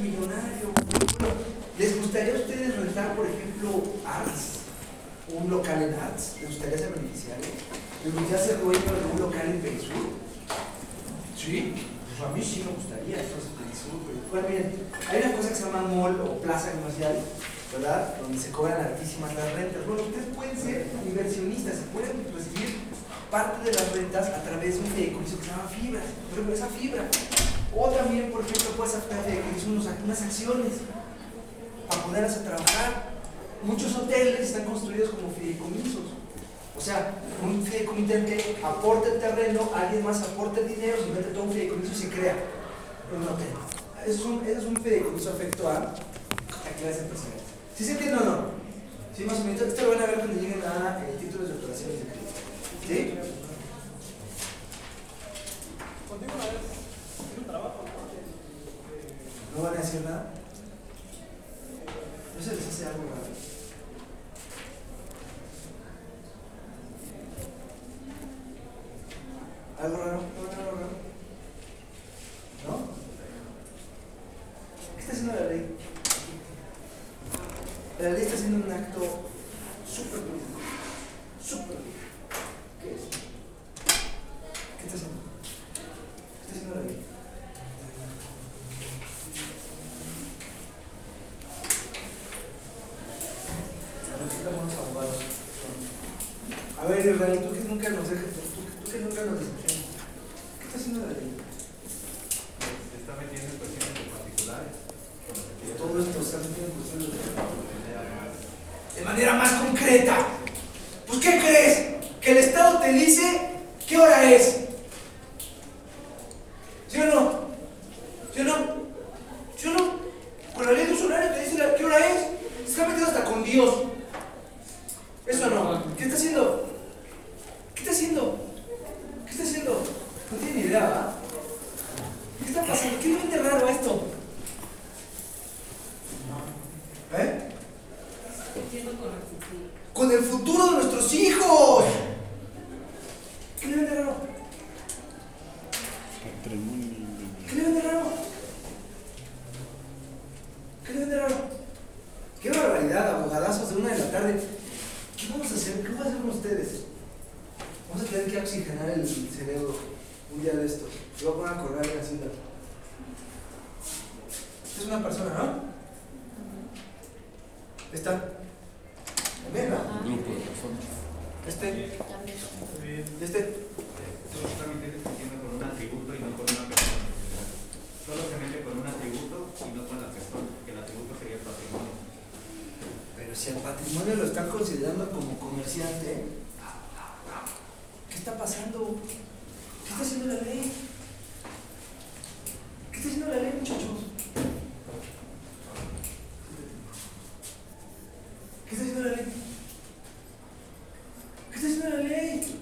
millonario. ¿Les gustaría a ustedes rentar, por ejemplo, Arts? Un local en Arts. ¿Les gustaría ser beneficiario? ¿Les gustaría ser dueño de un local en Perisur? Sí, pues a mí sí me gustaría. Entonces, Perisur, bueno, miren, hay una cosa que se llama mall o plaza comercial, ¿verdad? Donde se cobran altísimas las rentas. Bueno, ustedes pueden ser inversionistas y pueden recibir parte de las rentas a través de un fideicomiso que se llama fibra. Ejemplo, esa fibra. O también, por ejemplo, puedes hacer fideicomiso unas acciones para ponerlas a trabajar. Muchos hoteles están construidos como fideicomisos. O sea, un fideicomiso que aporta el terreno, alguien más aporta el dinero, se mete todo un fideicomiso y se crea un hotel. Es un, es un fideicomiso afecto a actividades empresariales. ¿Sí se entiende o no? ¿Sí más o menos? Esto lo van a ver cuando lleguen a eh, títulos de operaciones de crédito. ¿Sí? ¿No van a decir nada? ¿No se les hace algo raro? ¿Algo raro? ¿No algo raro? ¿No? ¿Qué está haciendo la ley? La ley está haciendo un acto súper político. Súper. ¿Qué es? ¿Qué está haciendo? ¿Qué está haciendo la ley? A ver, Israel, tú que nunca nos dejas, tú, tú que nunca nos decepcionas. ¿Qué está haciendo la ley? Se está metiendo en cuestiones de particulares. Todo esto está metiendo en cuestiones de De manera más concreta. Pues, ¿qué crees? Que el Estado te dice qué hora es. ¿Sí o no? ¿Sí o no? ¿Sí o no? Con la ley de usuario te dice la- qué hora es. Se está metiendo hasta con Dios. ¿Eso no? ¿Qué está haciendo? ¿Qué está haciendo? ¿Qué está haciendo? No tiene ni idea, ¿verdad? ¿Qué está pasando? ¿Qué le vende raro a esto? ¿Eh? Con el futuro de nuestros hijos. ¿Qué le vende raro? ¿Qué le vende raro? ¿Qué le vende raro? Qué barbaridad, abogadazos de una de la tarde. ¿Qué vamos a hacer? ¿Qué van a hacer con ustedes? Vamos a tener que oxigenar el cerebro un día de estos. Se va a poner a correr en la ciudad. Esta es una persona, ¿no? ¿Esta? ¿También, no? Grupo de personas. Este. Este. Esos trámites se entienden con un atributo y no con una persona. Solo se mete con un atributo y no con la persona, que el atributo sería el patrimonio. Pero si el patrimonio lo están considerando como comerciante, ¿qué está pasando? ¿Qué está haciendo la ley? ¿Qué está haciendo la ley, muchachos? ¿Qué está haciendo la ley? ¿Qué está haciendo la ley?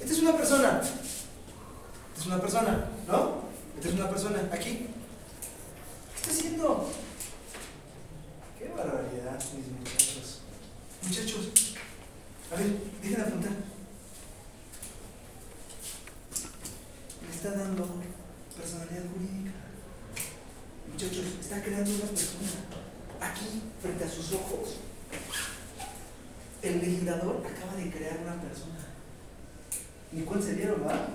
Esta es una persona. Esta es una persona, ¿no? Esta es una persona. Aquí. ¿Qué está haciendo? Qué barbaridad, mis muchachos. Muchachos, a ver, dejen de apuntar. Le está dando personalidad jurídica. Muchachos, está creando una persona aquí, frente a sus ojos. El legislador acaba de crear una persona. Ni cuál se dieron, ¿verdad?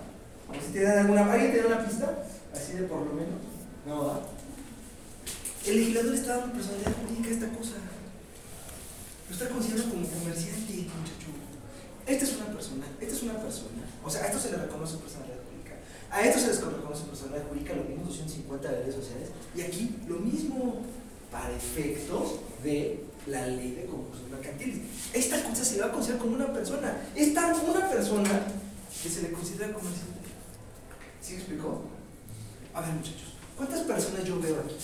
A ver si tienen alguna. ¿Alguien tiene una pista? Así de por lo menos. No, ¿verdad? El legislador está dando personalidad jurídica a esta cosa. Lo está considerando como comerciante, muchacho. Esta es una persona, esta es una persona. O sea, a esto se le reconoce personalidad jurídica. A esto se les reconoce personalidad jurídica, lo mismo 250 de redes sociales. Y aquí lo mismo, para efectos de la ley de concursos mercantiles. Esta cosa se le va a considerar como una persona. Es tan una persona que se le considera comerciante. ¿Sí me explicó? A ver, muchachos, ¿cuántas personas yo veo aquí?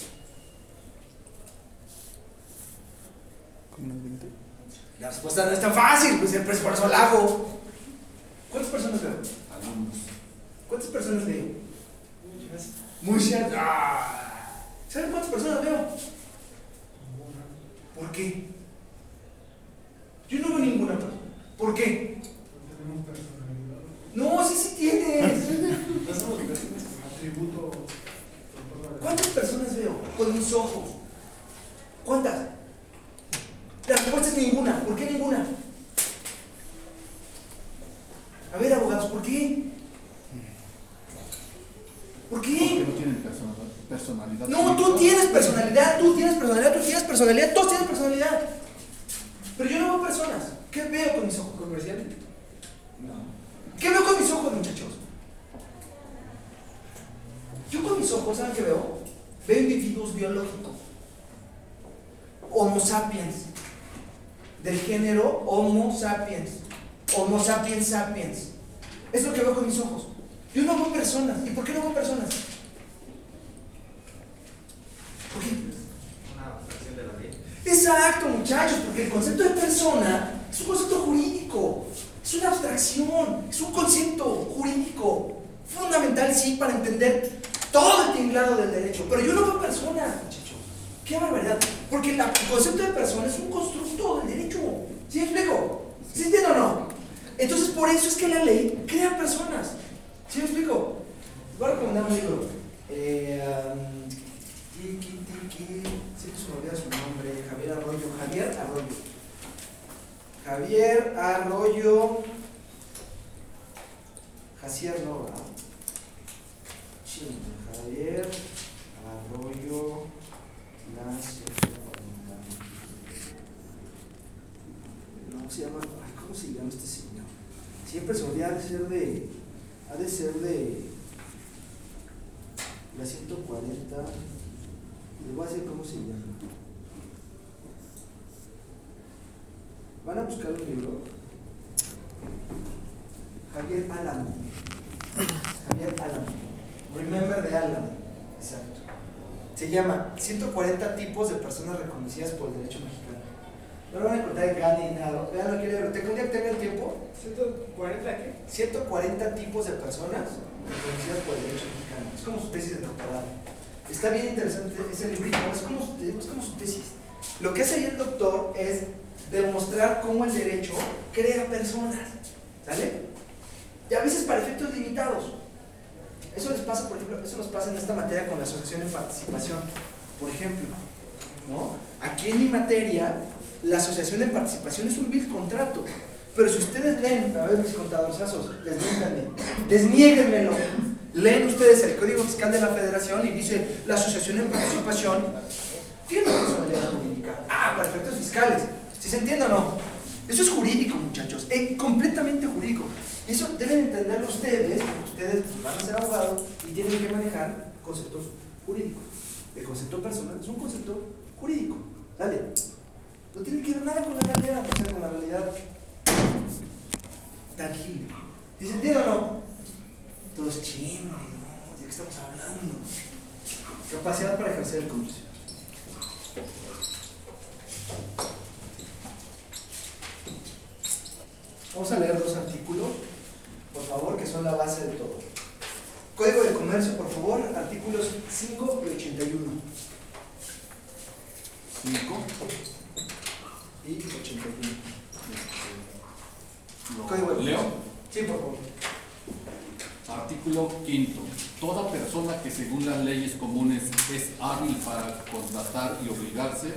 La respuesta no es tan fácil, pues siempre es por eso la hago. ¿Cuántas personas veo? Alumnos. ¿Cuántas personas veo? Muchas. Ah. ¿Saben cuántas personas veo? ¿Por qué? Yo no veo ninguna persona. ¿Por qué? No, sí, sí tienes. Atributo. ¿Cuántas personas personas veo con mis ojos? ¿Cuántas? La respuesta es ninguna. ¿Por qué ninguna? A ver, abogados, ¿por qué? ¿Por qué? Porque no tienen personalidad. No, tú tienes personalidad, tú tienes personalidad, tú tienes personalidad, todos tienen personalidad. Pero yo no veo personas. ¿Qué veo con mis ojos comerciales? No. ¿Qué veo con mis ojos, muchachos? Yo con mis ojos, ¿saben qué veo? Veo individuos biológicos. Homo sapiens. Del género Homo sapiens. Homo sapiens sapiens. Es lo que veo con mis ojos. Yo no veo personas. ¿Y por qué no veo personas? ¿Por qué? Una abstracción de la ley. Exacto, muchachos, porque el concepto de persona es un concepto jurídico, es una abstracción, es un concepto jurídico fundamental, sí, para entender todo el tinglado del derecho. Pero yo no veo personas, muchachos. Qué barbaridad. Porque la- el concepto de persona es un constructo del derecho. ¿Sí me explico? ¿Sí entiendo o no? Entonces, por eso es que la ley crea personas. ¿Sí me explico? Voy a recomendar un libro. Tiki, tiki, siempre se me olvida su nombre. Javier Arroyo. Javier Arroyo. Javier Arroyo. Jacier no, ¿verdad? Ching, Javier Arroyo. Ignacio. No se llama. ay, ¿Cómo se llama este señor? Siempre se olvida, ha de ser de. Ha de ser de. La 140. Les voy a decir cómo se llama. Van a buscar un libro. Javier Álamo. Javier Álamo. Remember de Álamo. Exacto. Se llama 140 tipos de personas reconocidas por el derecho mexicano. No lo van a encontrar en Gandhi ni nada. Vean lo que leer. ¿Te un día que tenga el tiempo? ¿140 qué? 140 tipos de personas reconocidas por el derecho mexicano. Es como su tesis de doctorado. Está bien interesante ese librito, es como, es como su tesis. Lo que hace ahí el doctor es demostrar cómo el derecho crea personas. ¿Sale? Y a veces para efectos limitados. Eso les pasa, por ejemplo, eso nos pasa en esta materia con la asociación en participación. Por ejemplo, ¿no? Aquí en mi materia, la asociación en participación es un vil contrato. Pero si ustedes leen, a ver mis contadorzazos, desmiéntanme, desniéguenmelo. Leen ustedes el Código Fiscal de la Federación y dice la asociación en participación tiene personalidad jurídica. Ah, para efectos fiscales. ¿Sí se entiende o no? Eso es jurídico, muchachos, es completamente jurídico. Eso deben entenderlo ustedes, porque ustedes pues, van a ser abogados y tienen que manejar conceptos jurídicos. El concepto personal es un concepto jurídico. Dale. No tiene que ver nada con la realidad, con la realidad tangible. ¿Sí se entiende o no? Todos chinos, ¿no? ¿De qué estamos hablando? Capacidad para ejercer el comercio. Vamos a leer dos artículos, por favor, que son la base de todo. Código de Comercio, por favor, artículos 5 y 81. 5. Y 81. Lo- Código de Leo. Comercio. Sí, por favor. Artículo quinto. Toda persona que según las leyes comunes es hábil para contratar y obligarse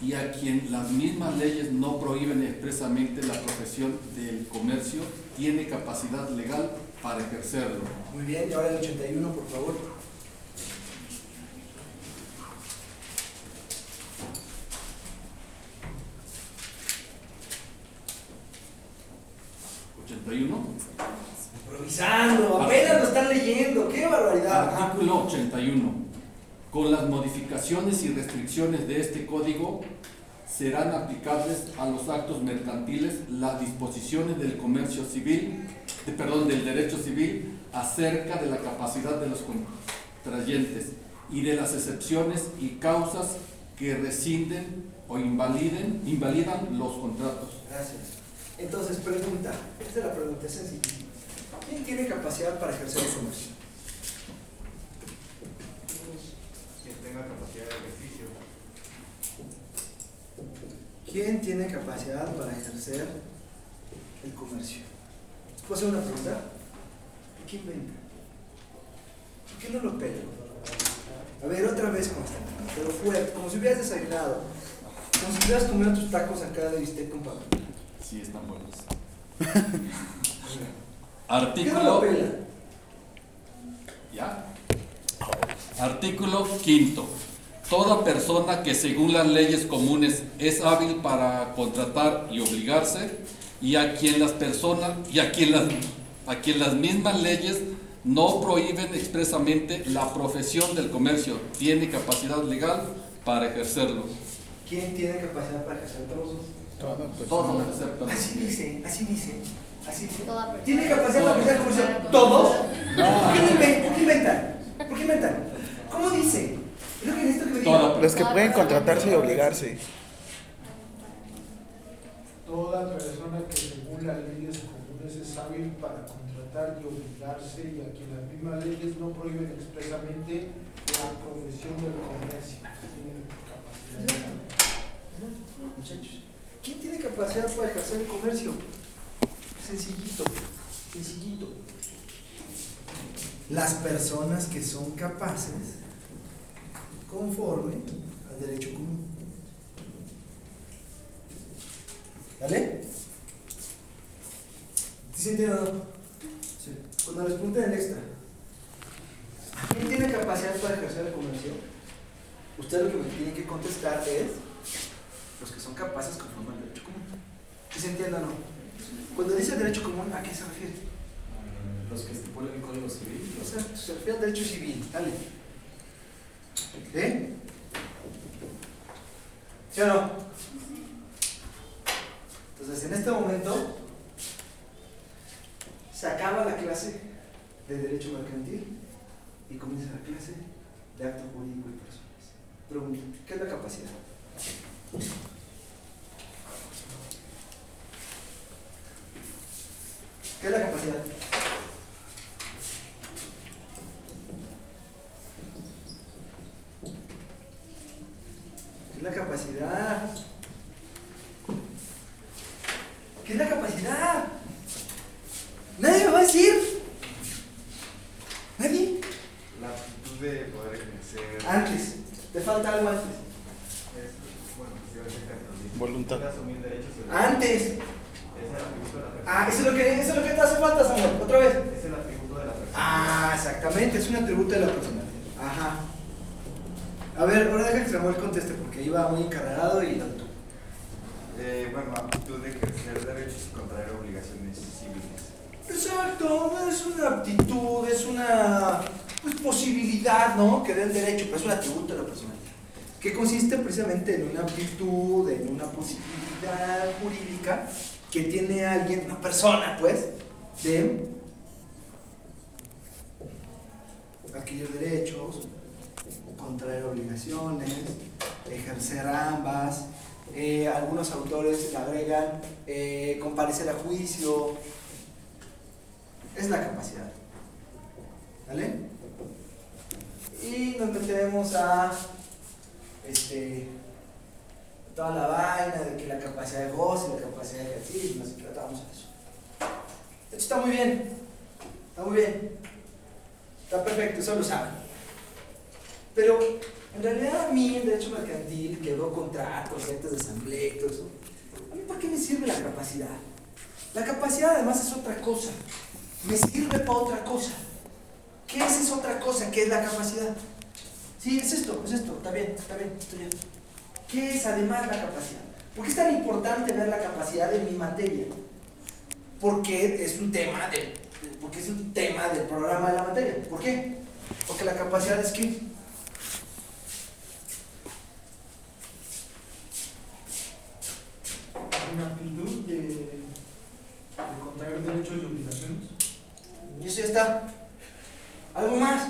y a quien las mismas leyes no prohíben expresamente la profesión del comercio tiene capacidad legal para ejercerlo. Muy bien, y ahora el 81, por favor. 81. Improvisando, apenas lo están leyendo, qué barbaridad. Artículo 81. Con las modificaciones y restricciones de este código serán aplicables a los actos mercantiles las disposiciones del comercio civil, de- perdón, del derecho civil acerca de la capacidad de los contrayentes y de las excepciones y causas que rescinden o invaliden, invalidan los contratos. Gracias. Entonces, pregunta. Esta es la pregunta, es sencilla. ¿Quién tiene capacidad para ejercer el comercio? Quien tenga capacidad de ejercicio. ¿Quién tiene capacidad para ejercer el comercio? ¿Puedo hacer una pregunta? ¿Quién vende? ¿Por qué no lo pela? A ver, otra vez Constantino, pero fuerte, como si hubieras desayunado. Como si hubieras comido tus tacos acá de bistec con papá. Sí, están buenos. ¿Qué no lo Artículo. ¿Ya? Artículo quinto. Toda persona que según las leyes comunes es hábil para contratar y obligarse y a quien las personas y a quien las, a quien las mismas leyes no prohíben expresamente la profesión del comercio tiene capacidad legal para ejercerlo. ¿Quién tiene capacidad para ejercer todos? Todo excepto Así dice, así dice, así. ¿Tiene capacidad para ejercer comercio? ¿Todos? ¿Por qué inven- por qué inventan? ¿Por qué inventan? ¿Cómo dice? Es lo que necesito que me digan. Los que pueden contratarse y obligarse. Toda persona que según las leyes comunes es hábil para contratar y obligarse y a quien las mismas leyes no prohíben expresamente la profesión del comercio. Tiene capacidad. Muchachos, ¿quién tiene capacidad para ejercer el comercio? Sencillito, sencillito. Las personas que son capaces conforme al derecho común. ¿Vale? ¿Sí se entiende o no? Sí. Cuando les pregunten el extra, ¿quién tiene capacidad para ejercer el comercio? Usted lo que me tiene que contestar es los que son capaces conforme al derecho común. ¿Sí se entiende o no? Cuando dice derecho común, ¿a qué se refiere? Los que estipulan el Código Civil. O sea, se refiere al derecho civil, dale. ¿Eh? ¿Sí o no? Entonces, en este momento, se acaba la clase de derecho mercantil y comienza la clase de acto jurídico y personas. Pregunta, ¿qué es la capacidad? ¿Qué es la capacidad? ¿Qué es la capacidad? ¿Qué es la capacidad? Nadie me va a decir. Nadie. La actitud de poder ejercer. Antes. Te falta algo antes. es, bueno, yo exactamente. Voluntad. Asumir derechos Antes. Es el atributo de la persona. Ah, eso es lo que, eso es lo que te hace falta, Samuel. Otra vez. Es el atributo de la persona. Ah, exactamente. Es un atributo de la personalidad. Ajá. A ver, ahora deja que Samuel conteste porque iba muy encarregado y tanto. Eh, bueno, aptitud de ejercer derechos y contraer obligaciones civiles. Exacto, no es una aptitud, es una pues, posibilidad, ¿no? Que dé el derecho, pero es un atributo de la personalidad. Que consiste precisamente en una aptitud, en una posibilidad jurídica que tiene alguien, una persona, pues, de adquirir derechos, contraer obligaciones, ejercer ambas. Eh, algunos autores le agregan eh, comparecer a juicio, es la capacidad. ¿Vale? Y nos metemos a este toda la vaina de que la capacidad de goce, la capacidad de ejercicio, nos tratamos de eso. Esto está muy bien, está muy bien, está perfecto, eso lo saben. Pero en realidad a mí en derecho mercantil, que veo contratos, actas de asamblea y todo eso, ¿a mí para qué me sirve la capacidad? La capacidad además es otra cosa me sirve para otra cosa. ¿Qué es esa otra cosa? ¿Qué es la capacidad? Sí, es esto, es esto, está bien, está bien, estoy bien. ¿Qué es además la capacidad? ¿Por qué es tan importante ver la capacidad de mi materia? Porque es un tema de, porque es un tema del programa de la materia. ¿Por qué? Porque la capacidad es qué? Una aptitud de, de contraer derechos y obligaciones. Y eso ya está. ¿Algo más?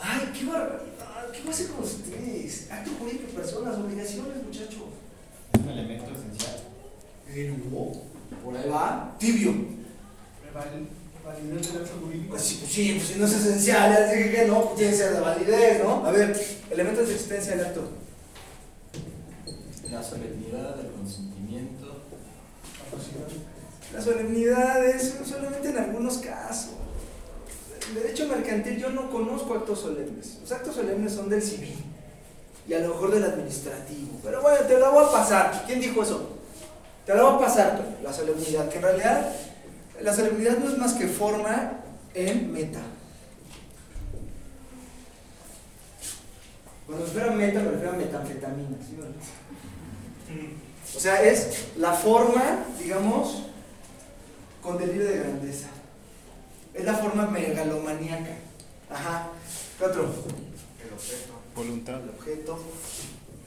Ay, qué barbaridad. ¿Qué pasa con ustedes? Acto jurídico de personas, obligaciones, muchachos. Es un elemento esencial. Pero, por ahí va, tibio. Val- Validez del acto jurídico. Pues sí, pues sí, pues si no es esencial, ya dije que no, pues tiene que ser de validez, ¿no? A ver, elementos de existencia del acto. La solemnidad, el consentimiento. Capacidad. Las solemnidades, solamente en algunos casos. en derecho mercantil yo no conozco actos solemnes. Los actos solemnes son del civil y a lo mejor del administrativo. Pero bueno, te la voy a pasar. ¿Quién dijo eso? Te la voy a pasar, Toño, la solemnidad, que en realidad la solemnidad no es más que forma en meta. Cuando me refiero a meta, me refiero a metanfetamina. ¿sí o no? O sea, es la forma, digamos, con delirio de grandeza. Es la forma megalomaníaca. Ajá. ¿Qué otro? El objeto. Voluntad. El objeto.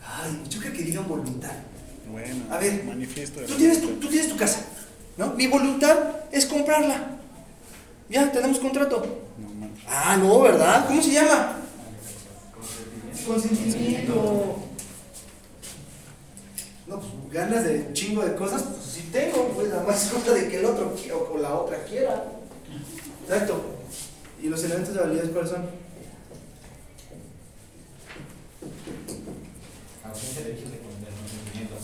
Ay, yo creo que digan voluntad. Bueno. A ver, manifiesto de Tú tienes, tu, tú tienes tu casa, ¿no? Mi voluntad es comprarla. Ya, tenemos contrato. Ah, no, ¿verdad? ¿Cómo se llama? Consentimiento. Consentimiento. No, pues ganas de un chingo de cosas, pues sí tengo, pues nada más cosa de que el otro o la otra quiera. Exacto. ¿Y los elementos de validez cuáles son? Ausencia de vicios de consentimiento.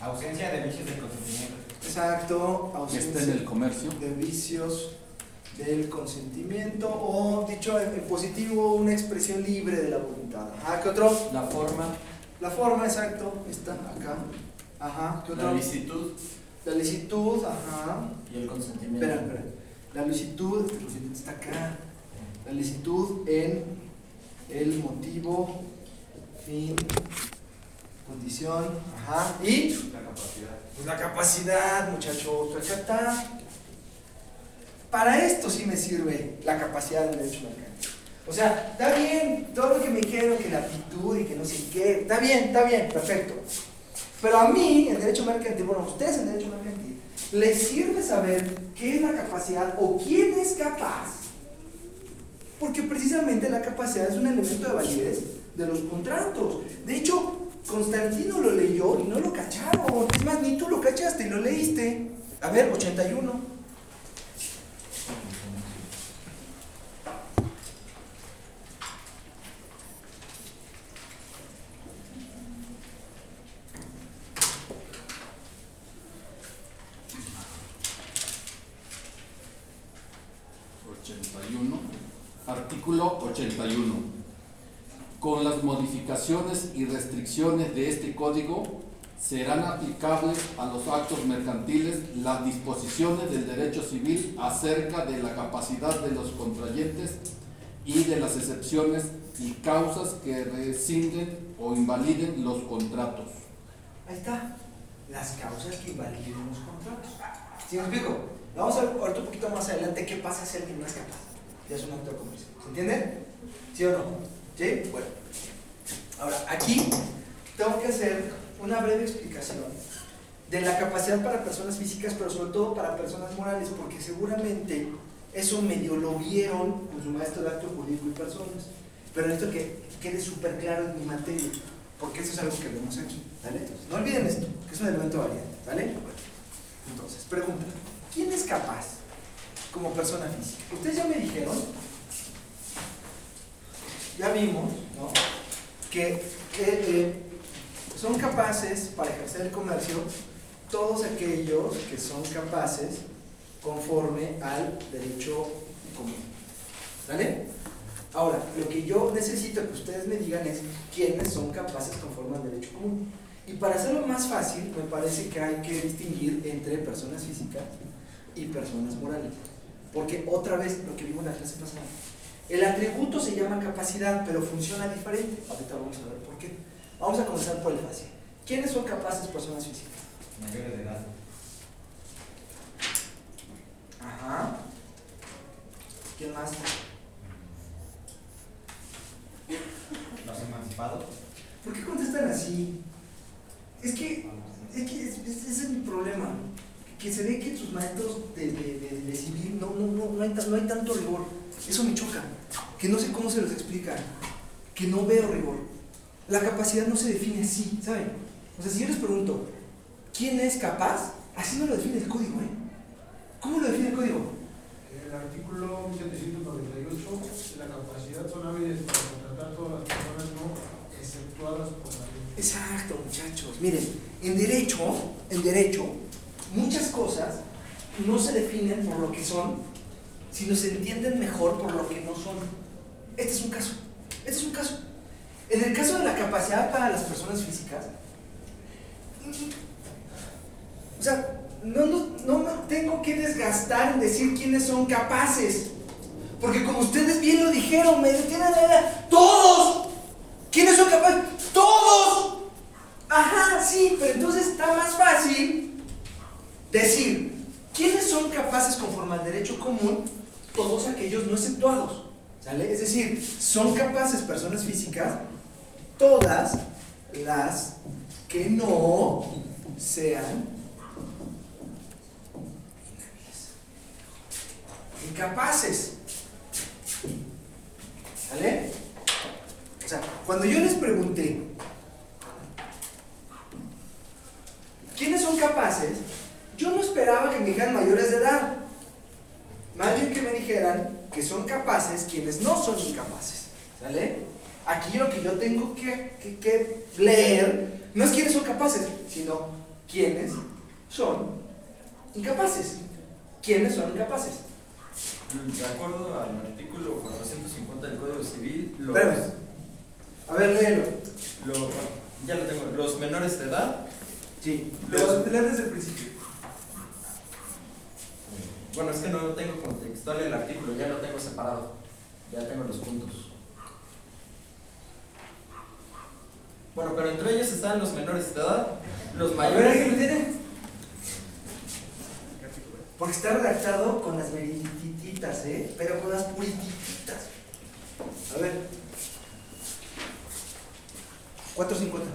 Ausencia de vicios del consentimiento. Exacto, que está en ausencia el comercio. de vicios del consentimiento o dicho en, positivo una expresión libre de la voluntad. Ajá, ¿qué otro? La forma, La forma, exacto, está acá. Ajá, ¿qué otro? la licitud La licitud, ajá. y el consentimiento. Espera, espera. La licitud, el consentimiento está acá. La licitud en el motivo, fin, condición, ajá. Y La capacidad. pues la capacidad, muchachos, acá está. Para esto sí me sirve la capacidad del derecho mercantil. O sea, está bien, todo lo que me dijeron, que la aptitud y que no sé qué, está bien, está bien, perfecto. Pero a mí, en derecho mercantil, bueno, a ustedes en derecho mercantil, les sirve saber qué es la capacidad o quién es capaz. Porque precisamente la capacidad es un elemento de validez de los contratos. De hecho, Constantino lo leyó y no lo cacharon. Es más, ni tú lo cachaste y lo leíste. A ver, 81. Artículo 81. Con las modificaciones y restricciones de este código serán aplicables a los actos mercantiles las disposiciones del derecho civil acerca de la capacidad de los contrayentes y de las excepciones y causas que rescinden o invaliden los contratos. Ahí está. Las causas que invaliden los contratos. ¿Sí me explico? Vamos a ver un poquito más adelante qué pasa si alguien no es capaz. Ya es un acto de comercio. ¿Se entiende? ¿Sí o no? ¿Sí? Bueno. Ahora, aquí tengo que hacer una breve explicación de la capacidad para personas físicas, pero sobre todo para personas morales, porque seguramente eso medio lo vieron con su maestro de acto jurídico y personas. Pero necesito que quede súper claro en mi materia, porque eso es algo que vemos aquí. ¿vale? Entonces, no olviden esto, que es un elemento variante. ¿vale? Bueno, entonces, pregunta: ¿quién es capaz como persona física? Ustedes ya me dijeron, ya vimos, que eh, son capaces para ejercer el comercio todos aquellos que son capaces conforme al derecho común. ¿Vale? Ahora, lo que yo necesito que ustedes me digan es quiénes son capaces conforme al derecho común. Y para hacerlo más fácil, me parece que hay que distinguir entre personas físicas y personas morales. Porque otra vez, lo que vimos en la clase pasada, el atributo se llama capacidad, pero funciona diferente. Ahorita vamos a ver por qué. Vamos a comenzar por el fácil. ¿Quiénes son capaces personas físicas? Mayores de edad. Ajá. ¿Quién más? Los emancipados. ¿Por qué contestan así? Es que, es que es- es- ese es mi problema. Que se ve que sus maestros de, de, de- de civil no, no, no, no, hay, no hay tanto rigor. Eso me choca. Que no sé cómo se los explican. Que no veo rigor. La capacidad no se define así, ¿saben? O sea, si yo les pregunto, ¿quién es capaz? Así no lo define el código, ¿eh? ¿Cómo lo define el código? El artículo 1798 de la capacidad son hábiles para contratar todas las personas no exceptuadas por la ley. Exacto, muchachos. Miren, en derecho, en derecho, muchas cosas no se definen por lo que son sino se entienden mejor por lo que no son. Este es un caso. Este es un caso. En el caso de la capacidad para las personas físicas, o sea, no, no, no tengo que desgastar en decir quiénes son capaces. Porque como ustedes bien lo dijeron, me detienen la ¡Todos! ¿Quiénes son capaces? ¡Todos! Ajá, sí, pero entonces está más fácil decir, ¿quiénes son capaces conforme al derecho común? Todos aquellos no exceptuados. ¿Sale? Es decir, son capaces personas físicas, todas las que no sean incapaces. ¿Sale? O sea, cuando yo les pregunté, ¿quiénes son capaces? Yo no esperaba que me dijeran mayores de edad. Más bien que me dijeran que son capaces quienes no son incapaces. ¿Sale? Aquí lo que yo tengo que, que- que leer no es quiénes son capaces, sino quiénes son incapaces. ¿Quiénes son incapaces? De acuerdo al artículo 450 del Código Civil, los. A ver, léelo. lo- ya lo tengo, los menores de edad, Sí, lo leer desde el principio. Bueno, es que no tengo contextual el artículo, ya lo tengo separado, ya tengo los puntos. Bueno, pero entre ellos están los menores de edad, los A ver, ¿alguien mayores. lo tiene? Porque está redactado con las meritititas, ¿eh? Pero con las puritititas. A ver. 450.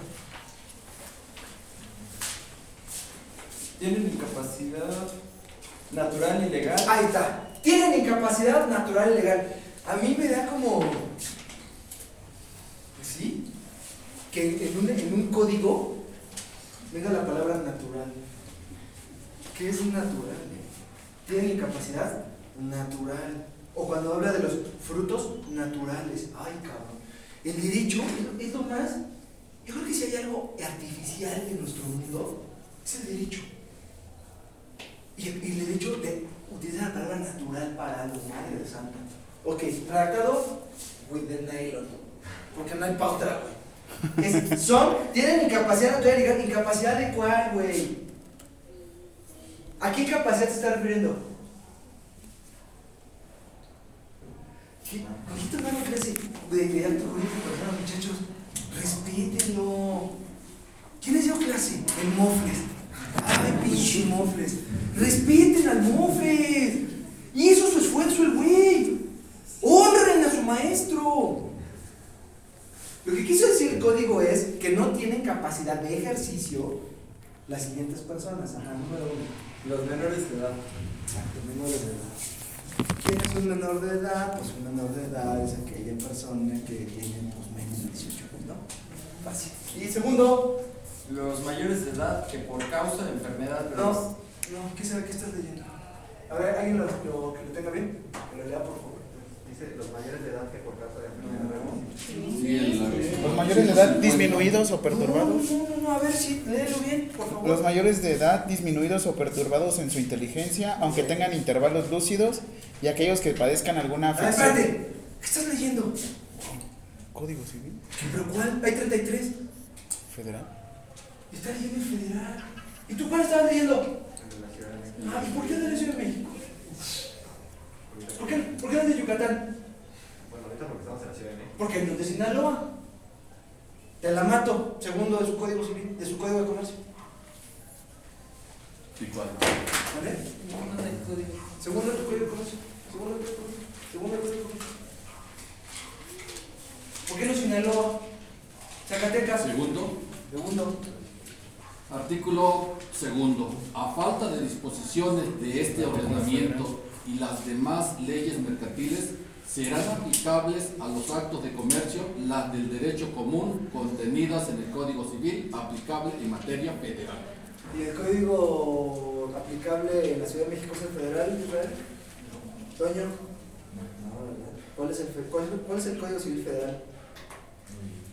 Tienen incapacidad natural y legal. Ahí está. Tienen incapacidad natural y legal. A mí me da como. Pues sí. Que en un, en un código venga la palabra natural. ¿Qué es natural? Tienen incapacidad natural. O cuando habla de los frutos naturales. Ay, cabrón. El derecho es lo- más. Yo creo que si hay algo artificial en nuestro mundo, es el derecho. Y y el derecho de utilizar la palabra natural para algo, madre de santa. Ok, redactado with the nylon. Porque no hay pauta, güey. Es- Son, tienen incapacidad natural. ¿Incapacidad de cuál, güey? ¿A qué capacidad se está refiriendo? ¿Qué? No clase de, de acto jurídico personal, muchachos. Respétenlo. ¿Quién les dio clase? El Mofles. Ay, pinche Mofles. Respeten al Mofles. Hizo su esfuerzo el güey. Honren a su maestro. Lo que quiso decir el código es que no tienen capacidad de ejercicio las siguientes personas. Ajá, número uno. Los menores de edad. Exacto, menores de edad. ¿Quién es un menor de edad? Pues un menor de edad es aquella persona que tiene pues, menos de 18 años, ¿no? Fácil. Y segundo, Los mayores de edad que por causa de enfermedad. no, no, ¿qué sabe qué estás leyendo? A ver, ¿alguien lo, lo- que lo tenga bien? Que lo lea, por favor. Dice los mayores de edad que por causa de enfermedad. Los mayores de edad disminuidos o perturbados. No, no, no, no, a ver si, léelo bien, por favor. Los mayores de edad disminuidos o perturbados en su inteligencia, aunque tengan intervalos lúcidos, y aquellos que padezcan alguna A ver, afección. espérate, ¿qué estás leyendo? Código Civil ¿Pero cuál? Hay 33. Federal. Está leyendo el federal. ¿Y tú cuál estabas leyendo? En la Ciudad de México. Ah, ¿y por qué de la Ciudad de México? ¿Por qué, ¿Por qué no es de Yucatán? Bueno, ahorita porque estamos en la Ciudad de México. Porque no es de Sinaloa. Te la mato, segundo de su código civil, de su código de comercio. Sí, cuál. ¿Vale? Segundo de tu código de comercio. Segundo de tu código de comercio. Segundo de tu código de comercio. ¿Por qué no Sinaloa? Zacatecas. Segundo, Segundo. Artículo segundo. A falta de disposiciones de este ordenamiento y las demás leyes mercantiles, serán aplicables a los actos de comercio las del derecho común contenidas en el Código Civil aplicable en materia federal. ¿Y el código aplicable en la Ciudad de México es el federal, Israel? Toño. No, ¿verdad? ¿Cuál es el, cuál, cuál es el código civil federal?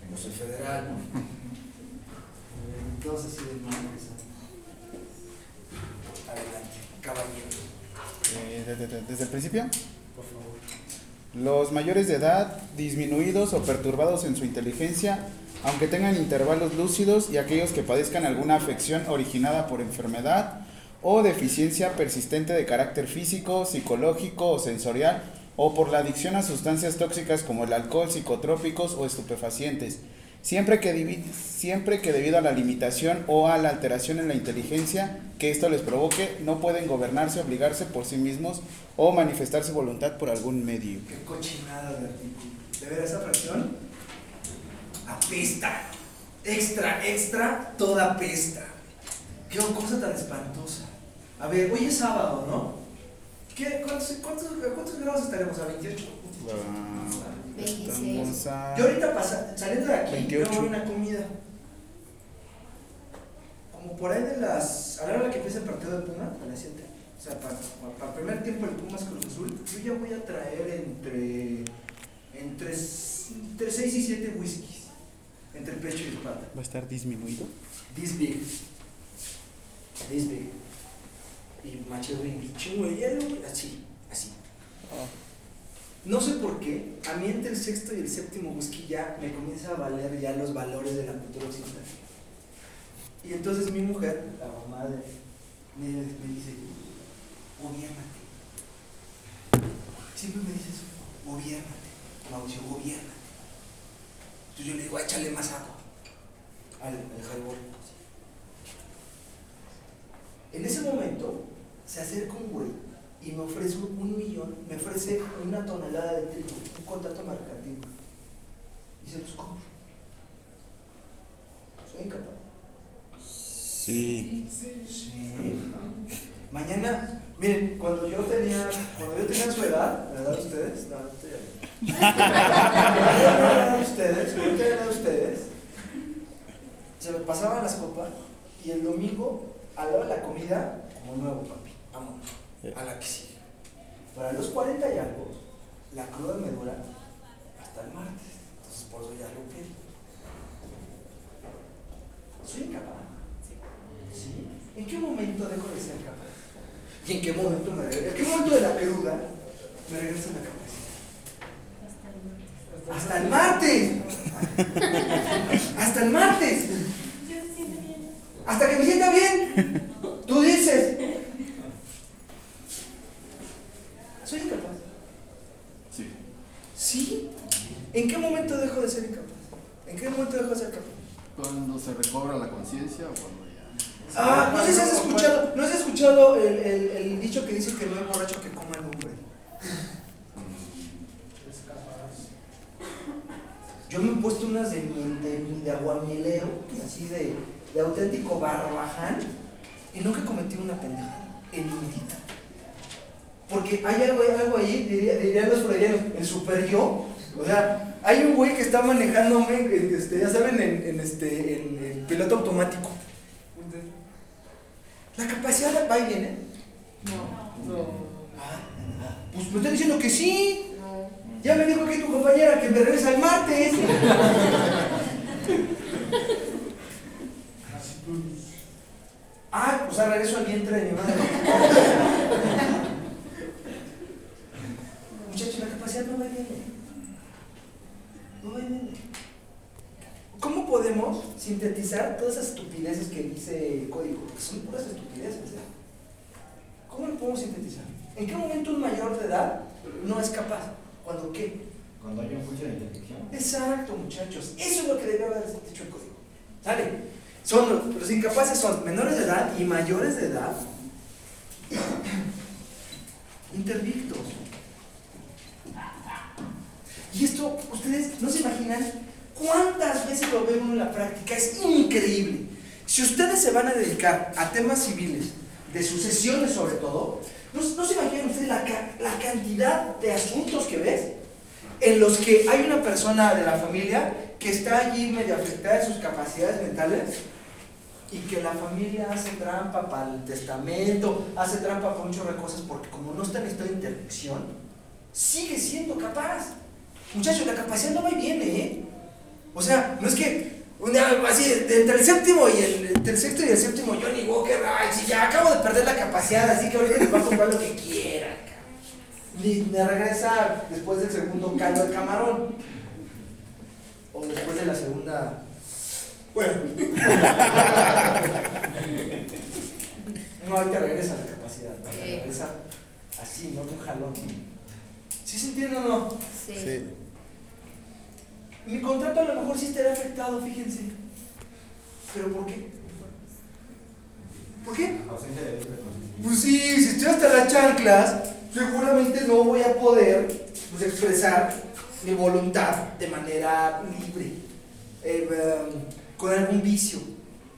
Pues el federal. Entonces, sí, de nuevo, Adelante, caballero. Eh, de- de- de- desde el principio. Por favor. Los mayores de edad, disminuidos o perturbados en su inteligencia, aunque tengan intervalos lúcidos, y aquellos que padezcan alguna afección originada por enfermedad o deficiencia persistente de carácter físico, psicológico o sensorial, o por la adicción a sustancias tóxicas como el alcohol, psicotrópicos o estupefacientes, siempre que, siempre que debido a la limitación o a la alteración en la inteligencia que esto les provoque, no pueden gobernarse, obligarse por sí mismos o manifestar su voluntad por algún medio. Qué cochinada de artículo. De ver esa fracción, apesta. Extra, extra, toda apesta. Qué cosa tan espantosa. A ver, hoy es sábado, ¿no? ¿Qué, cuántos, ¿Cuántos grados estaremos? ¿A 28? Ah, 26. estamos a- Yo ahorita pasa, saliendo de aquí, 28. yo voy a una comida. Como por ahí de las. A la hora que empieza el partido de Pumas, a las 7. O sea, para, para el primer tiempo el Pumas Cruz Azul, yo ya voy a traer entre. Entre, entre 6 y 7 whiskies. Entre pecho y espalda. va a estar disminuido. This big. This big. Y macho de chingo de hielo, así, así. No sé por qué, a mí entre el sexto y el séptimo whisky ya me comienza a valer ya los valores de la cultura occidental. Y entonces mi mujer, la mamá de, me, me dice, gobiernate. Siempre me dice eso, gobiernate, Mauricio, gobiernate. Entonces yo le digo, échale más agua al, al highball. En ese momento se acerca un güey y me ofrece un, millón, me ofrece una tonelada de trigo, un contrato mercantil. Y se los compro. Soy incapaz. Sí. Sí. Mañana, miren, cuando yo tenía, cuando yo tenía su edad, ¿la edad de ustedes? No, estoy bien. La edad de ustedes, yo tenía la edad de ustedes, se me pasaban las copas y el domingo, a la hora de la comida, como nuevo, papi, vámonos, a la que sigue. Para los 40 y algo, la cruda me dura hasta el martes, entonces por eso ya lo pido. Soy incapaz. ¿Sí? ¿En qué momento dejo de ser capaz? ¿Y en qué momento me regreso? ¿En qué momento de la cruda me regresa la capacidad? Hasta el martes. Hasta el martes. Hasta que me sienta bien. Tú dices. Soy incapaz. Sí. ¿Sí? ¿En qué momento dejo de ser incapaz? ¿En qué momento dejo de ser capaz? Cuando se recobra la conciencia o cuando ya. Ah, no sé si has escuchado, no sé si has escuchado el, el, el dicho que dice que no hay borracho que coma lumbre. Es capaz. Yo me he puesto unas de, de, de aguamielero, así de, de auténtico barbaján, y nunca cometí una pendejada, en mi vida. Porque hay algo, hay algo ahí, diría- dirían los freudianos, el super yo. O sea, hay un güey que está manejándome, este, ya saben, en, en este, en el piloto automático. La capacidad va y viene. No, no. Ah, pues me están diciendo que sí. Ya me dijo aquí tu compañera que me regresa el martes. Ah, pues ahora regreso al vientre de mi madre. Muchachos, la capacidad no y viene. No y viene. ¿Cómo podemos sintetizar todas esas estupideces que dice el código? Porque son puras estupideces. ¿eh? ¿Cómo lo podemos sintetizar? ¿En qué momento un mayor de edad no es capaz? ¿Cuándo qué? Cuando hay un juicio de inteligencia. Exacto, muchachos. Eso es lo que debe haber dicho el código. ¿Sale? Son los, los incapaces son menores de edad y mayores de edad interdictos. Y esto, ustedes no se imaginan cuántas veces lo uno en la práctica. Es increíble. Si ustedes se van a dedicar a temas civiles, de sucesiones sobre todo, no, se imaginan ustedes la, la cantidad de asuntos que ves en los que hay una persona de la familia que está allí medio afectada de sus capacidades mentales y que la familia hace trampa para el testamento, hace trampa para un chorro cosas porque como no está en estado de interdicción, sigue siendo capaz. Muchachos, la capacidad no va y viene, ¿eh? O sea, no es que un día así, entre el séptimo y el, entre el sexto y el séptimo Johnny Walker, ay, si ya acabo de perder la capacidad, así que ahorita les va a comprar lo que quieran, cabrón. ni me regresa después del segundo caldo de camarón. O después de la segunda. Bueno. No, te regresa la capacidad. ¿no? Regresa así, no un jalón. ¿Sí se entiende o no? Sí. Sí. Mi contrato a lo mejor sí estará afectado, fíjense. ¿Pero por qué? ¿Por qué? Constitución. Pues sí, si estoy hasta las chanclas, seguramente no voy a poder pues, expresar mi voluntad de manera libre, eh, em, con algún vicio,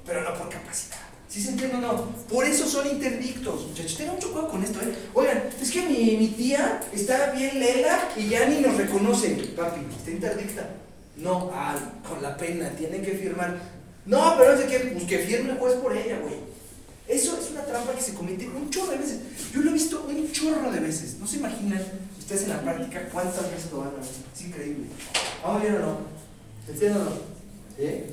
pero no por capacidad. ¿Sí se entiende o no? Por eso son interdictos, muchachos. Tengan mucho cuidado con esto, ¿eh? Oigan, es que mi, mi tía está bien lela y ya ni nos reconoce. Papi, está interdicta. No, ah, con la pena, tiene que firmar. No, pero es de que, pues que firme el juez por ella, güey. Eso es una trampa que se comete un chorro de veces. Yo lo he visto un chorro de veces. No se imaginan ustedes en la práctica cuántas veces lo van a ver. Es increíble. ¿Vamos bien o no? ¿Se entiende o no? ¿Eh?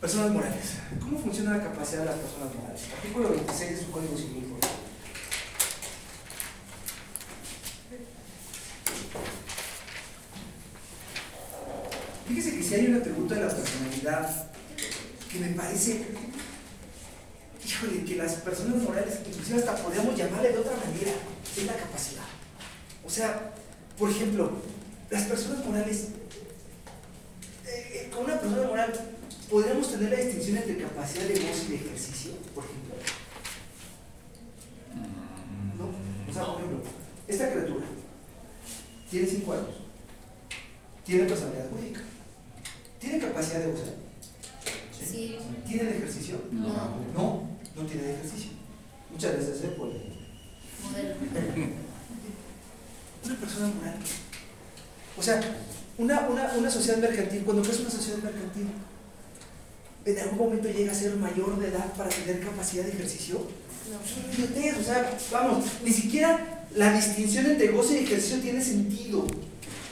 Personas morales. ¿Cómo funciona la capacidad de las personas morales? Artículo 26 de su Código Civil. Fíjese que si hay un atributo de la personalidad que me parece híjole, que las personas morales, inclusive hasta podríamos llamarle de otra manera, es la capacidad. O sea, por ejemplo, las personas morales, eh, eh, con una persona moral, podríamos tener la distinción entre capacidad de goce y de ejercicio, por ejemplo. ¿No? O sea, por ejemplo, esta criatura tiene cinco años, tiene personalidad jurídica, tiene capacidad de gozar, Sí. tiene de ejercicio, No. no, no tiene de ejercicio. Muchas veces se puede. Modelo. Una persona moral. O sea, una, una, una sociedad mercantil, cuando creas una sociedad mercantil, en algún momento llega a ser mayor de edad para tener capacidad de ejercicio. No. Fíjate, o sea, vamos, ni siquiera la distinción entre goce y ejercicio tiene sentido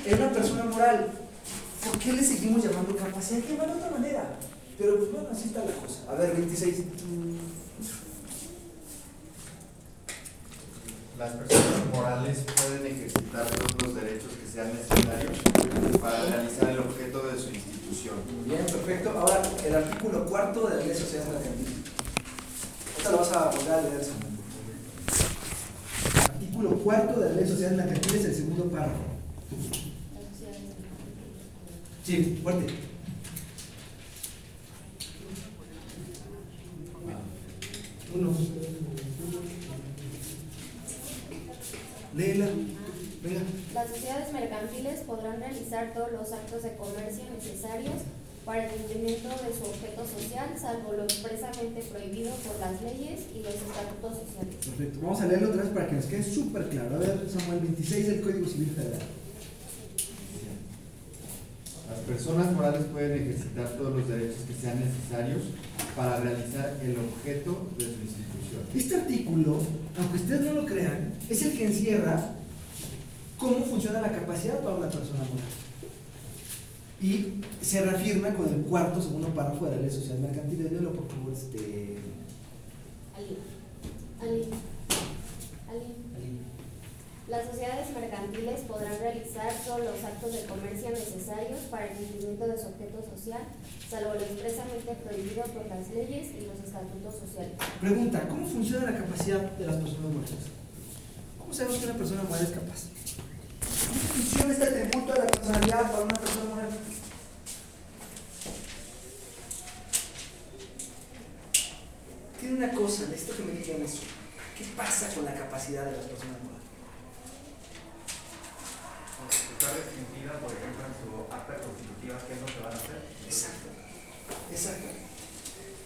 en una persona moral. ¿Por qué le seguimos llamando capacidad? Que va de otra manera. Pero pues bueno, así está la cosa. A ver, 26. Las personas morales pueden ejercitar todos los derechos que sean necesarios para realizar el objeto de su institución. Bien, perfecto. Ahora, el artículo cuarto de la ley de sociedades mercantiles. Esta lo vas a volver a leer. Artículo cuarto de la ley de sociedades mercantiles, el segundo párrafo. Sí, fuerte. Uno. Léela. Venga. Las sociedades mercantiles podrán realizar todos los actos de comercio necesarios para el cumplimiento de su objeto social, salvo lo expresamente prohibido por las leyes y los estatutos sociales. Perfecto. Vamos a leerlo otra vez para que nos quede súper claro. A ver, Samuel, 26 del Código Civil Federal. Las personas morales pueden ejercitar todos los derechos que sean necesarios para realizar el objeto de su institución. Este artículo, aunque ustedes no lo crean, es el que encierra cómo funciona la capacidad para una persona moral. Y se reafirma con el cuarto, segundo párrafo de la ley social mercantil. Léelo, por favor, este. Ali. Ali. Ali. Las sociedades mercantiles podrán realizar todos los actos de comercio necesarios para el cumplimiento de su objeto social, salvo lo expresamente prohibido por las leyes y los estatutos sociales. Pregunta: ¿Cómo funciona la capacidad de las personas morales? ¿Cómo sabemos que una persona moral es capaz? ¿Cómo funciona este atributo de la personalidad para una persona moral? Tiene una cosa, necesito que me digan eso. ¿Qué pasa con la capacidad de las personas morales? Está restringida, por ejemplo, en su acta constitutiva, qué es lo que van a hacer. Exacto. Exacto.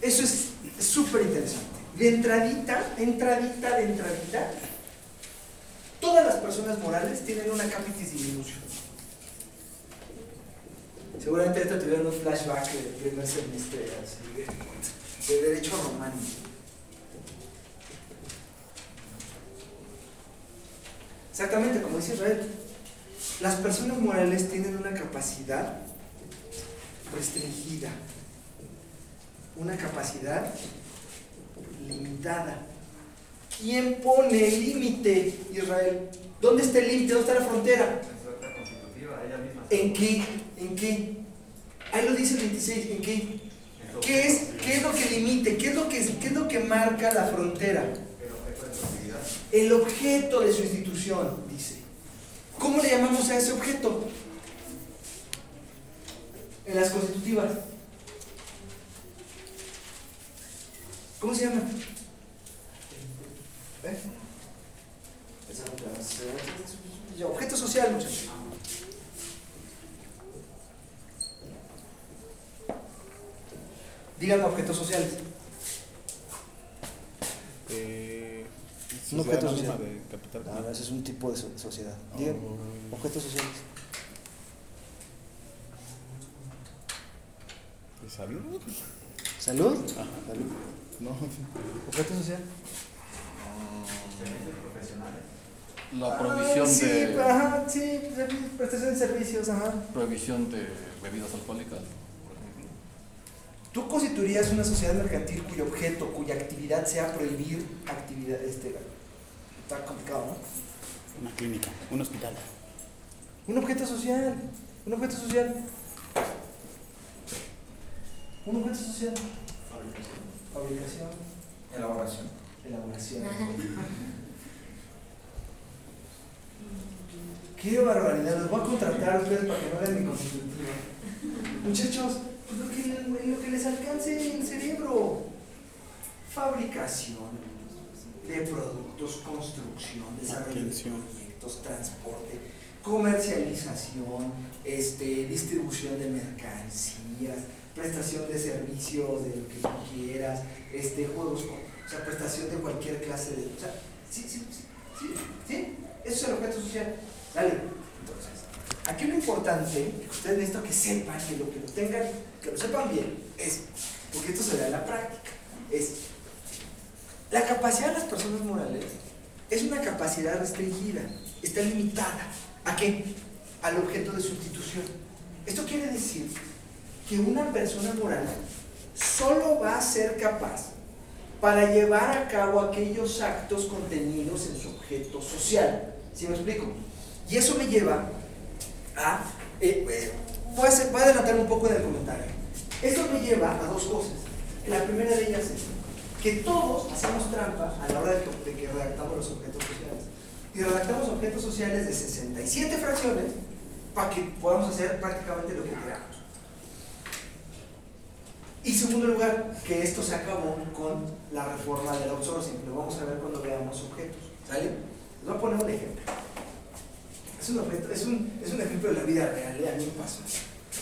Eso es súper interesante. De entradita, entradita, de entradita, todas las personas morales tienen una capitis diminution. Seguramente ahorita tuvieron un flashback del primer semestre de derecho romano. Exactamente, como dice Israel, las personas morales tienen una capacidad restringida, una capacidad limitada. ¿Quién pone el límite, Israel? ¿Dónde está el límite? ¿Dónde está la frontera? Es otra constitutiva, ella misma. ¿En qué? ¿En qué? Ahí lo dice el 26, ¿en qué? ¿Qué es, qué es lo que limite? ¿Qué es lo que, qué es lo que marca la frontera? El objeto de su actividad. El objeto de su institución, dice. ¿Cómo le llamamos a ese objeto? En las constitutivas. ¿Cómo se llama? ¿Eh? Objeto social, muchachos. Díganme objetos sociales. Eh, Un objeto social. de capital. No, no, ese es un tipo de so- sociedad. Digan, Oh. objetos sociales. ¿Salud? ¿Salud? Ajá. Salud. No, ¿Objeto social? Servicios profesionales. La provisión Ah, sí, de Ajá, sí, prestación de servicios, ajá. provisión de bebidas alcohólicas, por ejemplo. Tú constituirías una sociedad mercantil cuyo objeto, cuya actividad sea prohibir actividad, este, está complicado, ¿no? una clínica, un hospital. Un objeto social, un objeto social. Un objeto social. Fabricación, Elaboración. Elaboración. Qué barbaridad, los voy a contratar a ustedes para que no hagan mi constitutiva. Muchachos, lo que, lo que les alcance el cerebro. Fabricación de productos, construcción, desarrollo de proyectos, transporte, comercialización, este, distribución de mercancías, prestación de servicios de lo que tú quieras, este, juegos, con- o sea, prestación de cualquier clase de... O sea, sí, sí, sí, sí, sí, eso es el objeto social. Dale. Entonces, aquí lo importante, que ustedes necesito que sepan, que lo que lo tengan, que lo sepan bien, es, porque esto se da en la práctica, es la capacidad de las personas morales es una capacidad restringida, está limitada. ¿A qué? Al objeto de su institución. Esto quiere decir que una persona moral solo va a ser capaz para llevar a cabo aquellos actos contenidos en su objeto social. ¿Sí me explico? Y eso me lleva a... eh, eh, voy, a hacer- adelantar un poco en el comentario. Esto me lleva a dos cosas. La primera de ellas es que todos hacemos trampa a la hora de que redactamos los objetos sociales. Y redactamos objetos sociales de 67 fracciones para que podamos hacer prácticamente lo que queramos. Y segundo lugar, que esto se acabó con la reforma del outsourcing. Lo vamos a ver cuando veamos objetos. ¿Sale? Les voy a poner un ejemplo. Es un, objeto, es un, es un ejemplo de la vida real, ¿eh? a mí me pasó.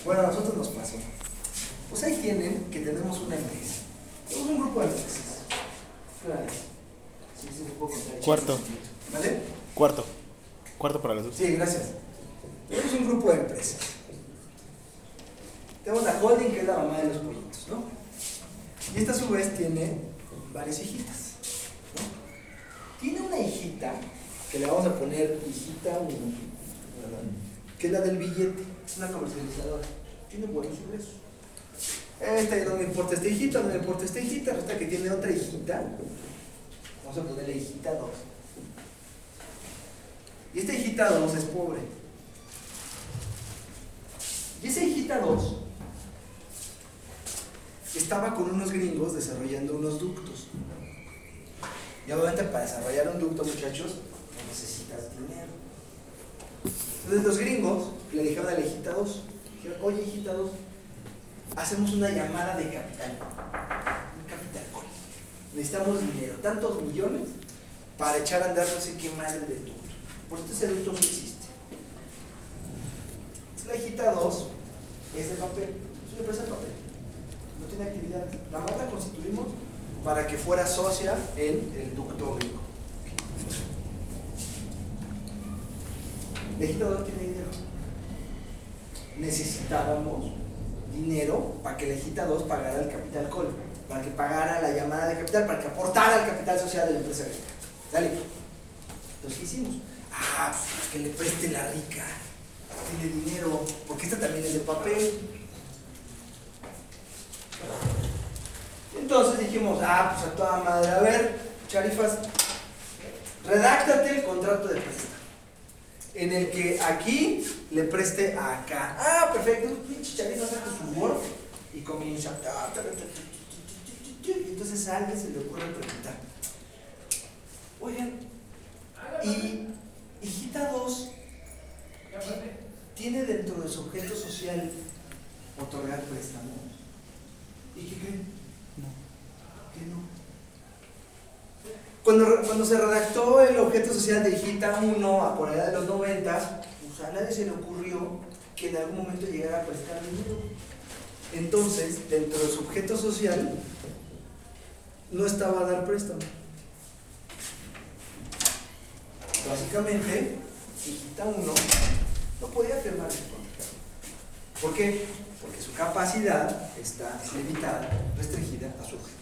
Bueno, a nosotros nos pasó. Pues ahí tienen que tenemos una empresa. Tenemos un grupo de empresas. Claro. Sí, sí, puedo contar Cuarto. ¿Vale? Cuarto. Cuarto para las dos. Sí, gracias. Tenemos un grupo de empresas. Tenemos la holding que es la mamá de los pollitos, Y esta a su vez tiene varias hijitas. Tiene una hijita que le vamos a poner hijita uno, que es la del billete, es una comercializadora. Tiene buenos ingresos. Esta no me importa esta hijita, no me importa esta hijita, resulta que tiene otra hijita. Vamos a ponerle hijita 2. Y esta hijita 2 es pobre. Y esa hijita 2 estaba con unos gringos desarrollando unos ductos. Y obviamente para desarrollar un ducto, muchachos, necesitas dinero. Entonces los gringos le dijeron a la hijita 2, dijeron, oye hijita 2, hacemos una llamada de capital. Un capital. Necesitamos dinero, tantos millones para echar a andar no sé qué madre de ducto. Por eso ese ducto no existe. La hijita 2 es de papel, es una empresa de papel. Tiene actividades. Nada más la constituimos para que fuera socia en el ducto hijita 2 tiene dinero. Necesitábamos dinero para que la hijita 2 pagara el capital call, para que pagara la llamada de capital, para que aportara al capital social de la empresa gringa. Dale. Entonces, ¿qué hicimos? Ah, pues que le preste la rica. Tiene dinero, porque esta también es de papel. Entonces dijimos, ah, pues a toda madre, a ver, Charifas, redáctate el contrato de préstamo. En el que aquí le preste a acá. Ah, perfecto, pinche Charifas saca su Word y comienza. Entonces a alguien se le ocurre preguntar, oigan, y hijita 2 tiene dentro de su objeto social otorgar préstamo. ¿Y qué creen? Que no. Cuando, cuando se redactó el objeto social de hijita 1 a por allá de los 90, pues a nadie se le ocurrió que en algún momento llegara a prestar dinero. Entonces, dentro de su objeto social, no estaba a dar préstamo. Básicamente, hijita 1 no podía firmar el contrato. ¿Por qué? Porque su capacidad está limitada, restringida a su objeto.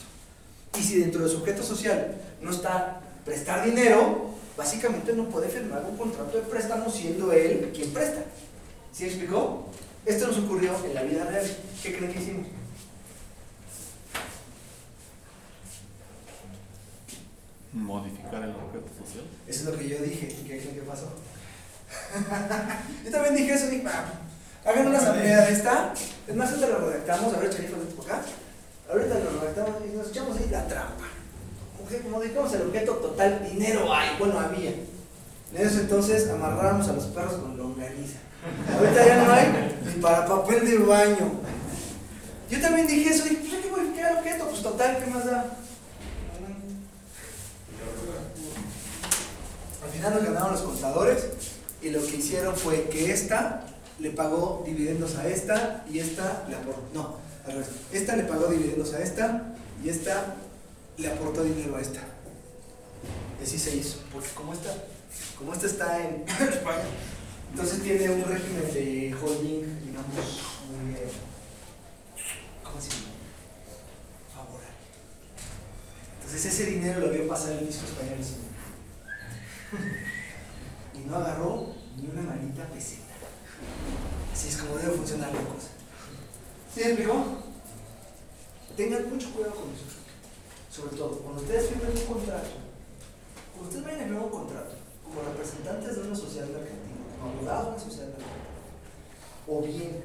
Y si dentro de su objeto social no está prestar dinero, básicamente no puede firmar un contrato de préstamo siendo él quien presta. ¿Sí explicó? Esto nos ocurrió en la vida real. ¿Qué creen que hicimos? Modificar el objeto social. Eso es lo que yo dije. ¿Y ¿Qué creen que pasó? yo también dije eso. Dije, "Ah, hagan una asamblea de esta. Es más, ahorita lo redactamos. A ver, Charifa, por acá. Ahorita lo redactamos y nos echamos ahí la trampa. Como dijimos, el objeto total, dinero hay. Bueno, había. En eso entonces amarrábamos a los perros con longaniza. Ahorita ya no hay ni para papel de baño. Yo también dije eso. Dije, pues hay que modificar objeto. Pues total, ¿qué más da? Al final nos ganaron los contadores y lo que hicieron fue que esta le pagó dividendos a esta y esta le aportó. No, al revés. Esta le pagó dividendos a esta y esta le aportó dinero a esta. Y así se hizo. Porque como esta, como esta está en España, entonces tiene un régimen de holding, digamos, muy. eh, ¿Cómo se llama? Favorable. Entonces ese dinero lo vio pasar el disco español. y no agarró ni una maldita peseta. Así es como debe funcionar la cosa. ¿Sí explicó? Tengan mucho cuidado con eso. Sobre todo, cuando ustedes firmen un contrato, cuando ustedes vayan a firmar un contrato, como representantes de una sociedad mercantil, como abogados de una sociedad mercantil, o bien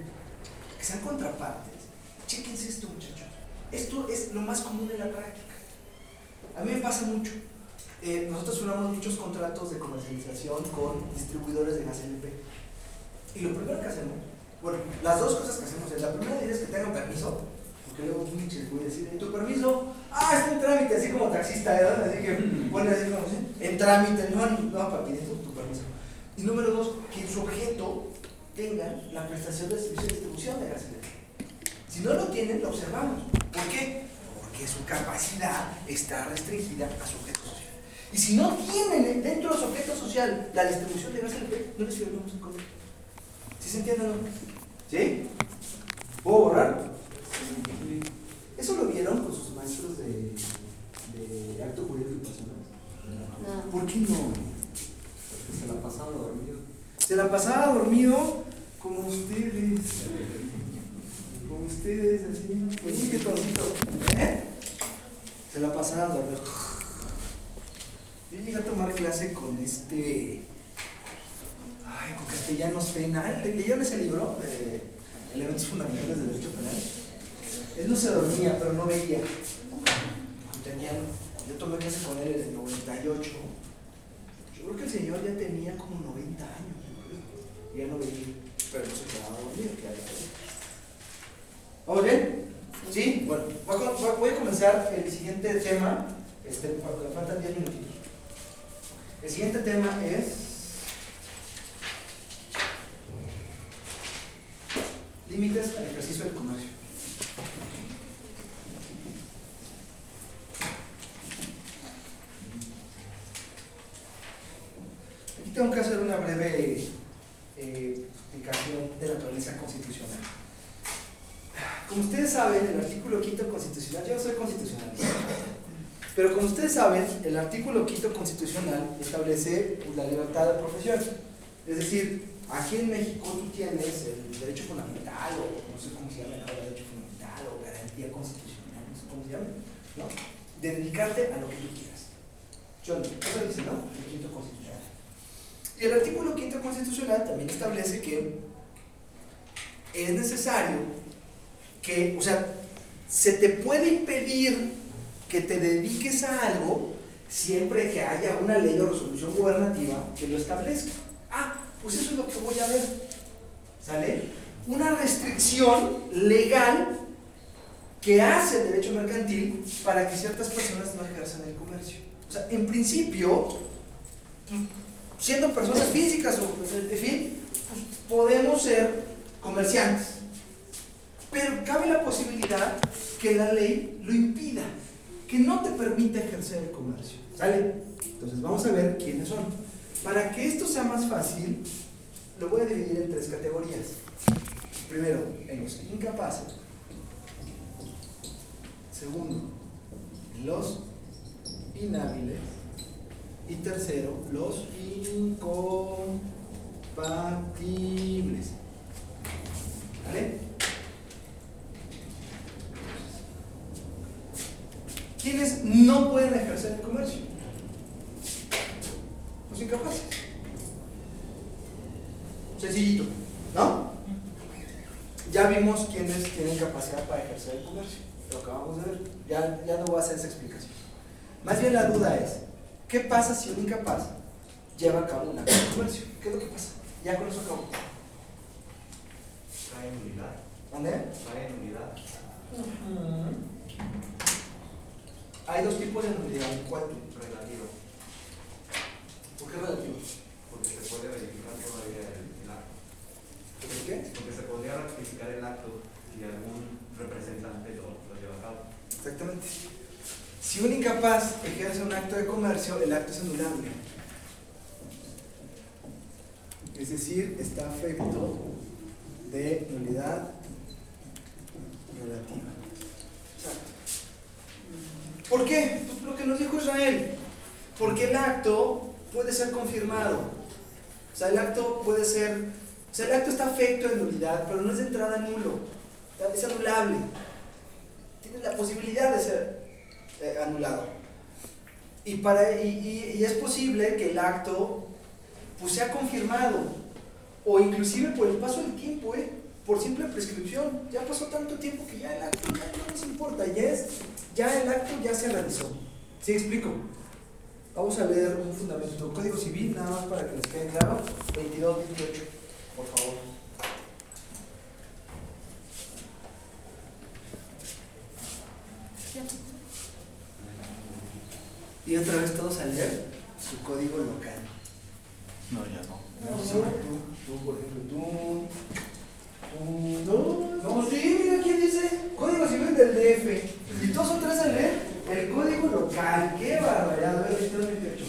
que sean contrapartes, chéquense esto, muchachos. Esto es lo más común en la práctica. A mí me pasa mucho. Eh, nosotros firmamos muchos contratos de comercialización con distribuidores de gas LP. Y lo primero que hacemos, bueno, las dos cosas que hacemos es, la primera es que tengan permiso, porque luego pinches voy a decir, tu permiso, ah, está en trámite, así como taxista, ¿verdad? Así que pone así como, ¿sí? en trámite, no, no, papi, necesito tu permiso. Y número dos, que su objeto tengan la prestación de servicio de distribución de gas LP. Si no lo tienen, lo observamos. ¿Por qué? Porque su capacidad está restringida a su objeto social. Y si no tienen dentro de su objeto social la distribución de gas LP, no les firmamos el contrato. ¿Sí se entiende no? ¿Sí? ¿Puedo borrar? ¿Eso lo vieron con sus maestros de, de acto jurídico y personal? No. ¿Por qué no? Se la pasaba dormido. Se la pasaba dormido como ustedes. Como ustedes, así. Oye, qué tontito. ¿Eh? Se la pasaba dormido. Yo llegué a tomar clase con este. Ay, con Castellanos Pena. ¿Le- ¿Leyeron ese libro? De Elementos Fundamentales del Derecho Penal. Él no se dormía, pero no veía. Tenía, yo tomé clase con él en el 98. Yo creo que el señor ya tenía como 90 años. creo. Ya no veía, pero no se quedaba dormido. ¿Vamos bien? ¿Sí? Bueno, voy a, comenzar el siguiente tema. Este, faltan 10 minutitos. El siguiente tema es. Límites al ejercicio del comercio. Aquí tengo que hacer una breve eh, explicación de naturaleza constitucional. Como ustedes saben, el artículo quinto constitucional, yo soy constitucionalista, pero como ustedes saben, el artículo quinto constitucional establece la libertad de profesión. Es decir, aquí en México tú tienes el derecho fundamental, o no sé cómo se llama ahora, derecho fundamental, o garantía constitucional, no sé cómo se llama, ¿no? De dedicarte a lo que tú quieras. John, eso dice, ¿no? El quinto constitucional. Y el artículo quinto constitucional también establece que es necesario que, o sea, se te puede impedir que te dediques a algo siempre que haya una ley o resolución gubernativa que lo establezca. Ah, pues eso es lo que voy a ver. ¿Sale? Una restricción legal que hace el derecho mercantil para que ciertas personas no ejerzan el comercio. O sea, en principio, siendo personas físicas o, pues, en fin, pues, podemos ser comerciantes. Pero cabe la posibilidad que la ley lo impida, que no te permita ejercer el comercio. ¿Sale? Entonces vamos a ver quiénes son. Para que esto sea más fácil, lo voy a dividir en tres categorías. Primero, en los incapaces. Segundo, los inhábiles. Y tercero, los incompatibles. ¿Vale? ¿Quiénes no pueden ejercer el comercio? Los incapaces. Sencillito, ¿no? Ya vimos quiénes tienen capacidad para ejercer el comercio. Lo acabamos de ver. Ya, ya no voy a hacer esa explicación. Más bien la duda es, ¿qué pasa si un incapaz lleva a cabo un acto de comercio? ¿Qué es lo que pasa? Ya con eso acabo. Cae en unidad. ¿Dónde? Cae en unidad. Hay dos tipos de nulidad. ¿Cuál? ¿Por qué relativo? Porque se puede verificar todavía el, el acto. ¿Por qué? Porque se podría ratificar el acto si algún representante lo, lo lleva a cabo. Exactamente. Si un incapaz ejerce un acto de comercio, el acto es anulable. Es decir, está afecto de nulidad relativa. Exacto. ¿Por qué? Pues lo que nos dijo Israel. Porque el acto puede ser confirmado. O sea, el acto puede ser. O sea, el acto está afecto de nulidad, pero no es de entrada nulo. Es anulable. Tiene la posibilidad de ser eh, anulado. Y, para, y, y- y es posible que el acto pues, sea confirmado, o inclusive por el paso del tiempo, ¿eh? por simple prescripción. Ya pasó tanto tiempo que ya el acto ya no nos importa, ya, es, ya el acto ya se realizó. ¿Sí explico? Vamos a leer un fundamento. Código Civil, nada más para que les quede claro. 22, 28, por favor. Y otra vez todos a leer su código local. No, ya no. Sí, tú, tú, por ejemplo, tú. tú no, no, sí, mira quién dice Código Civil del DF. Y todos otra vez a leer el código local. Qué barbaridad. A ver, 22, 28.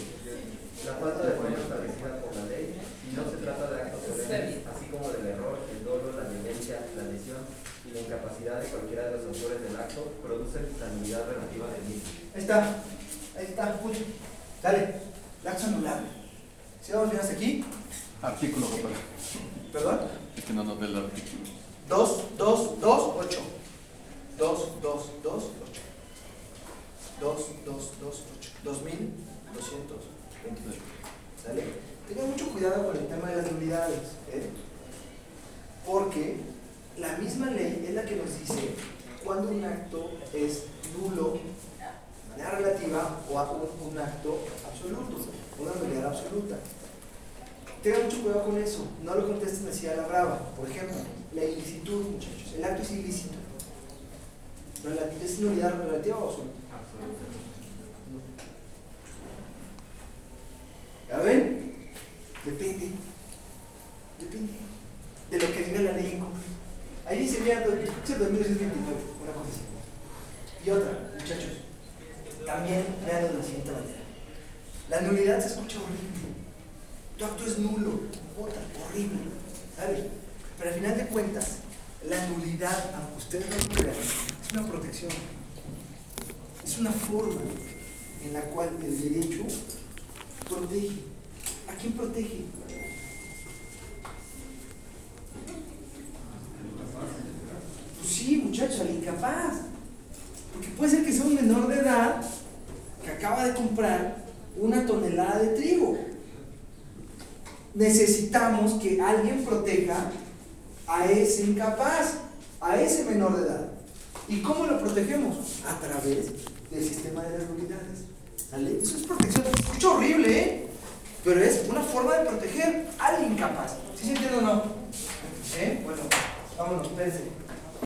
La falta de forma establecida por la ley y no se trata de actos solemnes, así como del error, el dolo, la violencia, la lesión y la incapacidad de cualquiera de los autores del acto producen la nulidad relativa del mismo. Ahí está. Ahí está, pucho. Dale. El acto es anulable. ¿Sí vamos bien hasta aquí? Artículo, papá. ¿Perdón? Es que no nos ve el artículo. 2, 2, 2, 8. 2, 2, 2, 8. 2, 2, 2, 8. 2229. ¿Sale? Tengan mucho cuidado con el tema de las nulidades. ¿eh? Porque la misma ley es la que nos dice cuando un acto es nulo de manera relativa o un, un acto absoluto, una nulidad absoluta. Tengan mucho cuidado con eso. No lo contesten así a la brava. Por ejemplo, la ilicitud, muchachos. El acto es ilícito. ¿Es nulidad relativa o absoluta? ¿Ya ven? Depende. Depende. De lo que diga la ley en. Ahí dice, mira, do- escucha 2629, una cosa así. Y otra, muchachos. También vean de la siguiente manera. La nulidad se escucha horrible. Tu acto es nulo, puta, horrible, ¿sabes? Pero al final de cuentas, la nulidad, aunque ustedes no lo crean, es una protección. Es una forma en la cual el derecho protege. ¿A quién protege? Pues sí, muchachos, al incapaz. Porque puede ser que sea un menor de edad que acaba de comprar una tonelada de trigo. necesitamos que alguien proteja a ese incapaz, a ese menor de edad. ¿Y cómo lo protegemos? A través del sistema de las unidades. ¿Sale? Eso es protección. Se escucha horrible, ¿eh? Pero es una forma de proteger al incapaz. ¿Sí se entiende o no? ¿Eh? Bueno, vámonos, espérense.